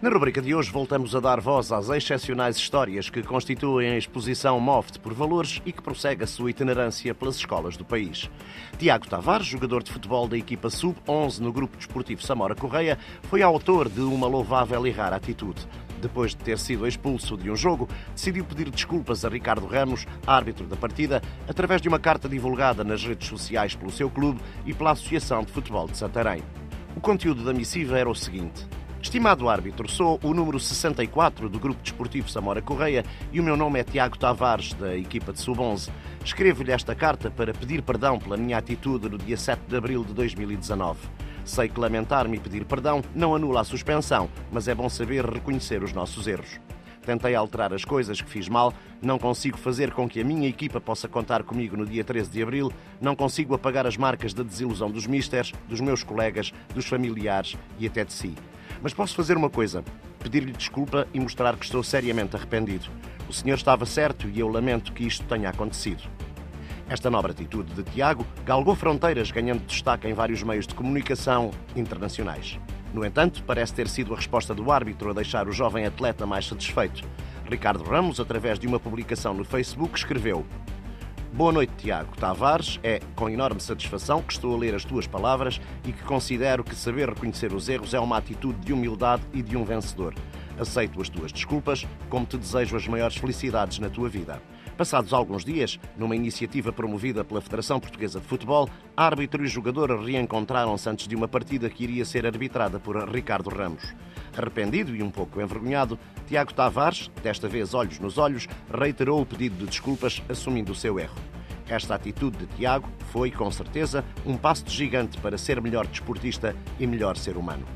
Na rubrica de hoje voltamos a dar voz às excepcionais histórias que constituem a exposição MOFT por Valores e que prossegue a sua itinerância pelas escolas do país. Tiago Tavares, jogador de futebol da equipa Sub-11 no Grupo Desportivo Samora Correia, foi autor de uma louvável e rara atitude. Depois de ter sido expulso de um jogo, decidiu pedir desculpas a Ricardo Ramos, árbitro da partida, através de uma carta divulgada nas redes sociais pelo seu clube e pela Associação de Futebol de Santarém. O conteúdo da missiva era o seguinte. Estimado árbitro, sou o número 64 do Grupo Desportivo Samora Correia e o meu nome é Tiago Tavares, da equipa de Sub-11. Escrevo-lhe esta carta para pedir perdão pela minha atitude no dia 7 de abril de 2019. Sei que lamentar-me e pedir perdão não anula a suspensão, mas é bom saber reconhecer os nossos erros. Tentei alterar as coisas que fiz mal, não consigo fazer com que a minha equipa possa contar comigo no dia 13 de abril, não consigo apagar as marcas da desilusão dos misters, dos meus colegas, dos familiares e até de si. Mas posso fazer uma coisa: pedir-lhe desculpa e mostrar que estou seriamente arrependido. O senhor estava certo e eu lamento que isto tenha acontecido. Esta nobre atitude de Tiago galgou fronteiras, ganhando destaque em vários meios de comunicação internacionais. No entanto, parece ter sido a resposta do árbitro a deixar o jovem atleta mais satisfeito. Ricardo Ramos, através de uma publicação no Facebook, escreveu: Boa noite, Tiago Tavares. É com enorme satisfação que estou a ler as tuas palavras e que considero que saber reconhecer os erros é uma atitude de humildade e de um vencedor. Aceito as tuas desculpas, como te desejo as maiores felicidades na tua vida. Passados alguns dias, numa iniciativa promovida pela Federação Portuguesa de Futebol, árbitro e jogador reencontraram-se antes de uma partida que iria ser arbitrada por Ricardo Ramos. Arrependido e um pouco envergonhado, Tiago Tavares, desta vez olhos nos olhos, reiterou o pedido de desculpas, assumindo o seu erro. Esta atitude de Tiago foi, com certeza, um passo de gigante para ser melhor desportista e melhor ser humano.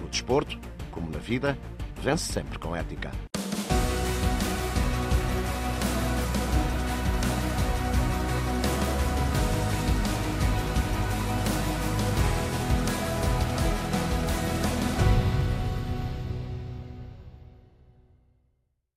No desporto, como na vida, vence sempre com ética.